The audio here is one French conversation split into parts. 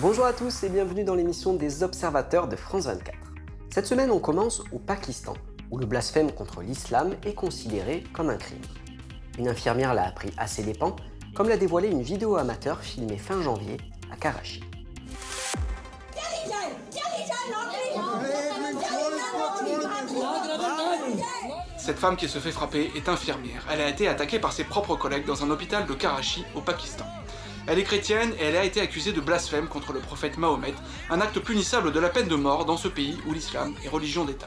Bonjour à tous et bienvenue dans l'émission des observateurs de France 24. Cette semaine, on commence au Pakistan, où le blasphème contre l'islam est considéré comme un crime. Une infirmière l'a appris à ses dépens, comme l'a dévoilé une vidéo amateur filmée fin janvier à Karachi. Cette femme qui se fait frapper est infirmière. Elle a été attaquée par ses propres collègues dans un hôpital de Karachi, au Pakistan. Elle est chrétienne et elle a été accusée de blasphème contre le prophète Mahomet, un acte punissable de la peine de mort dans ce pays où l'islam est religion d'État.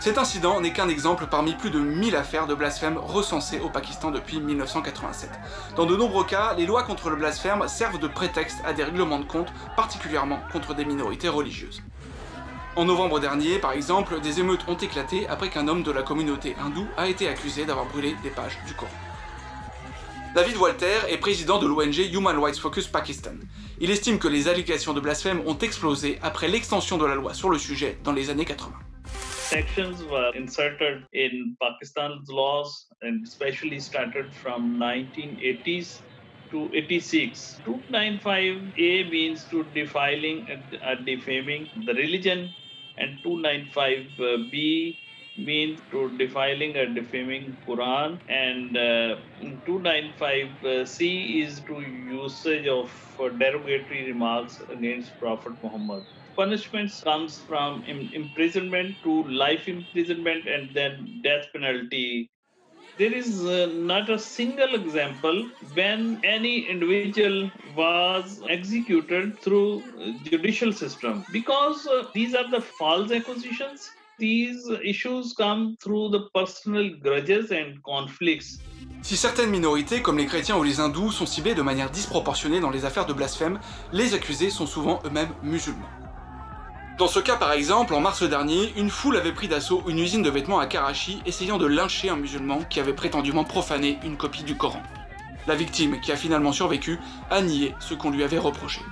Cet incident n'est qu'un exemple parmi plus de 1000 affaires de blasphème recensées au Pakistan depuis 1987. Dans de nombreux cas, les lois contre le blasphème servent de prétexte à des règlements de compte, particulièrement contre des minorités religieuses. En novembre dernier, par exemple, des émeutes ont éclaté après qu'un homme de la communauté hindoue a été accusé d'avoir brûlé des pages du Coran. David Walter est président de l'ONG Human Rights Focus Pakistan. Il estime que les allégations de blasphème ont explosé après l'extension de la loi sur le sujet dans les années 80. sections were inserted in Pakistan's laws especially started from 1980s to 86. 295A means to defiling and defaming the religion and 295B means to defiling or defaming Quran and uh, 295C is to usage of uh, derogatory remarks against Prophet Muhammad. Punishments comes from imprisonment to life imprisonment and then death penalty there is uh, not a single example when any individual was executed through judicial system because uh, these are the false accusations these issues come through the personal grudges and conflicts Si certaines minorités, comme les chrétiens ou les hindous, sont ciblées de manière disproportionnée dans les affaires de blasphème, les accusés sont souvent eux-mêmes musulmans. Dans ce cas par exemple, en mars dernier, une foule avait pris d'assaut une usine de vêtements à Karachi essayant de lyncher un musulman qui avait prétendument profané une copie du Coran. La victime, qui a finalement survécu, a nié ce qu'on lui avait reproché.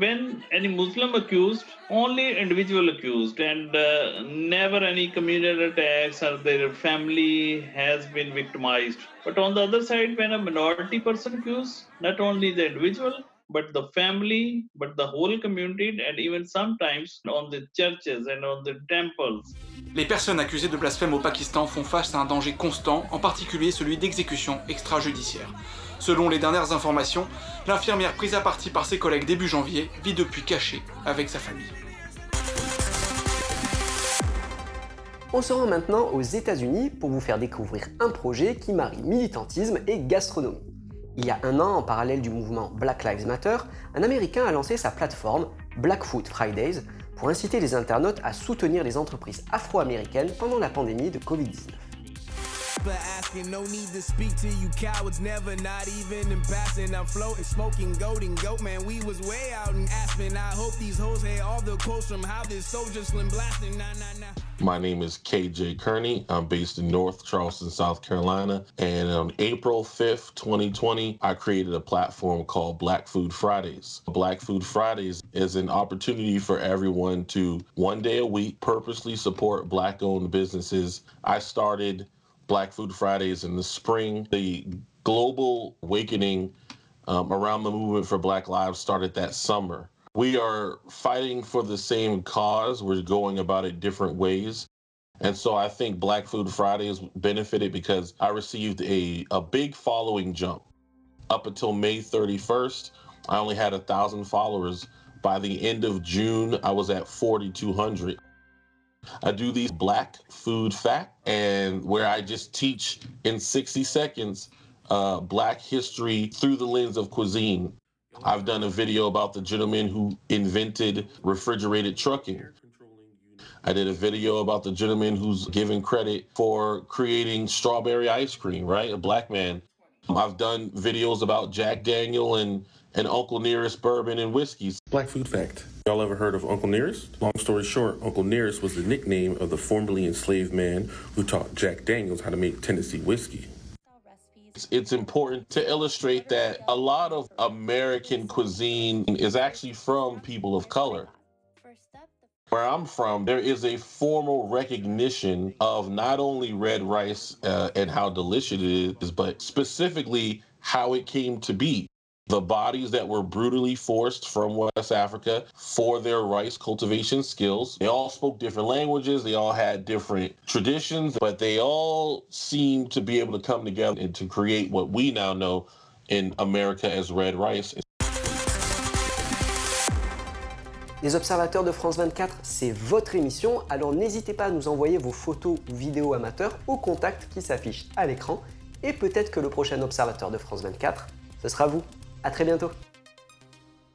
When any Muslim accused, only individual accused, and uh, never any communal attacks or their family has been victimized. But on the other side, when a minority person accused, not only the individual, but the family, but the whole community, and even sometimes on the churches and on the temples. Les personnes accusées de blasphème au Pakistan font face à un danger constant, en particulier celui d'exécution extrajudiciaire. Selon les dernières informations, l'infirmière prise à partie par ses collègues début janvier vit depuis cachée avec sa famille. On se rend maintenant aux États-Unis pour vous faire découvrir un projet qui marie militantisme et gastronomie. Il y a un an, en parallèle du mouvement Black Lives Matter, un Américain a lancé sa plateforme Black Food Fridays pour inciter les internautes à soutenir les entreprises afro-américaines pendant la pandémie de Covid-19. For asking. No need to speak to you cowards, never, not even in passing. I'm floating, smoking, goading, goat, man. We was way out in Aspen. I hope these hoes had all the quotes from how this soldier slim blasting. Nah, nah, nah. My name is KJ Kearney. I'm based in North Charleston, South Carolina. And on April 5th, 2020, I created a platform called Black Food Fridays. Black Food Fridays is an opportunity for everyone to one day a week purposely support Black owned businesses. I started Black Food Fridays in the spring. The global awakening um, around the movement for Black Lives started that summer. We are fighting for the same cause. We're going about it different ways. And so I think Black Food Fridays benefited because I received a, a big following jump. Up until May 31st, I only had a thousand followers. By the end of June, I was at 4,200. I do these black food fact and where I just teach in 60 seconds uh, black history through the lens of cuisine. I've done a video about the gentleman who invented refrigerated trucking. I did a video about the gentleman who's given credit for creating strawberry ice cream, right? A black man. I've done videos about Jack Daniel and, and Uncle Nearest bourbon and whiskeys. Black food fact. Y'all ever heard of Uncle Nearest? Long story short, Uncle Nearest was the nickname of the formerly enslaved man who taught Jack Daniels how to make Tennessee whiskey. It's important to illustrate that a lot of American cuisine is actually from people of color. Where I'm from, there is a formal recognition of not only red rice uh, and how delicious it is, but specifically how it came to be. The bodies that were brutally forced from West Africa for their rice cultivation skills. They all spoke different languages, they all had different traditions, but they all seemed to be able to come together and to create what we now know in America as red rice. Les observateurs de France 24, c'est votre émission, alors n'hésitez pas à nous envoyer vos photos ou vidéos amateurs au contact qui s'affiche à l'écran, et peut-être que le prochain observateur de France 24, ce sera vous. A très bientôt